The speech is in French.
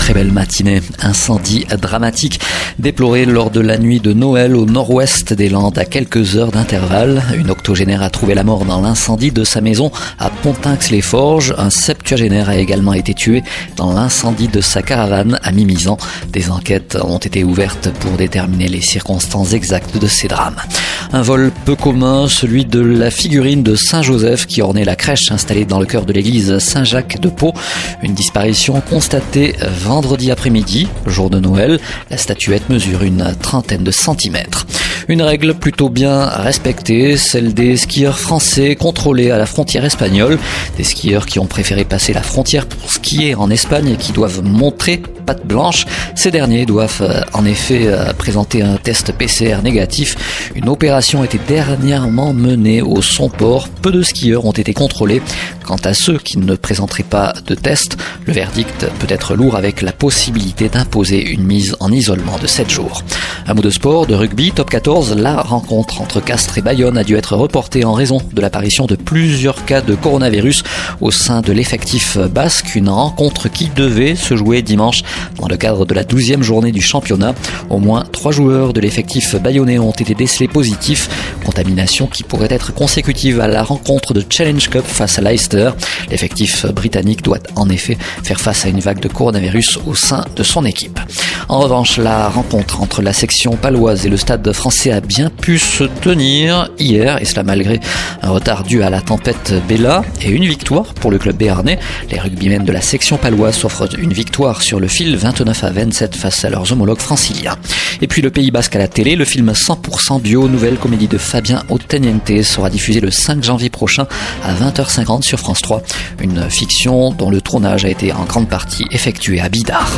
Très belle matinée. Incendie dramatique déploré lors de la nuit de Noël au nord-ouest des Landes à quelques heures d'intervalle. Une octogénaire a trouvé la mort dans l'incendie de sa maison à Pontinx-les-Forges. Un septuagénaire a également été tué dans l'incendie de sa caravane à Mimizan. Des enquêtes ont été ouvertes pour déterminer les circonstances exactes de ces drames. Un vol peu commun, celui de la figurine de Saint-Joseph qui ornait la crèche installée dans le cœur de l'église Saint-Jacques de Pau. Une disparition constatée vendredi après-midi, jour de Noël. La statuette mesure une trentaine de centimètres. Une règle plutôt bien respectée, celle des skieurs français contrôlés à la frontière espagnole. Des skieurs qui ont préféré passer la frontière pour skier en Espagne et qui doivent montrer patte blanche. Ces derniers doivent euh, en effet euh, présenter un test PCR négatif. Une opération était dernièrement menée au Son-Port. Peu de skieurs ont été contrôlés. Quant à ceux qui ne présenteraient pas de test, le verdict peut être lourd avec la possibilité d'imposer une mise en isolement de 7 jours. De sport, de rugby, top 14, la rencontre entre Castres et Bayonne a dû être reportée en raison de l'apparition de plusieurs cas de coronavirus au sein de l'effectif basque, une rencontre qui devait se jouer dimanche dans le cadre de la 12e journée du championnat. Au moins trois joueurs de l'effectif bayonnais ont été décelés positifs, contamination qui pourrait être consécutive à la rencontre de Challenge Cup face à Leicester. L'effectif britannique doit en effet faire face à une vague de coronavirus au sein de son équipe. En revanche, la rencontre entre la section paloise et le stade français a bien pu se tenir hier, et cela malgré un retard dû à la tempête Bella et une victoire pour le club béarnais. Les rugbymen de la section paloise s'offrent une victoire sur le fil 29 à 27 face à leurs homologues franciliens. Et puis le Pays Basque à la télé, le film 100% bio, nouvelle comédie de Fabien Oteniente sera diffusé le 5 janvier prochain à 20h50 sur France 3. Une fiction dont le tournage a été en grande partie effectué à Bidart.